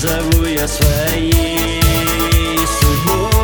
Зову я своей судьбой.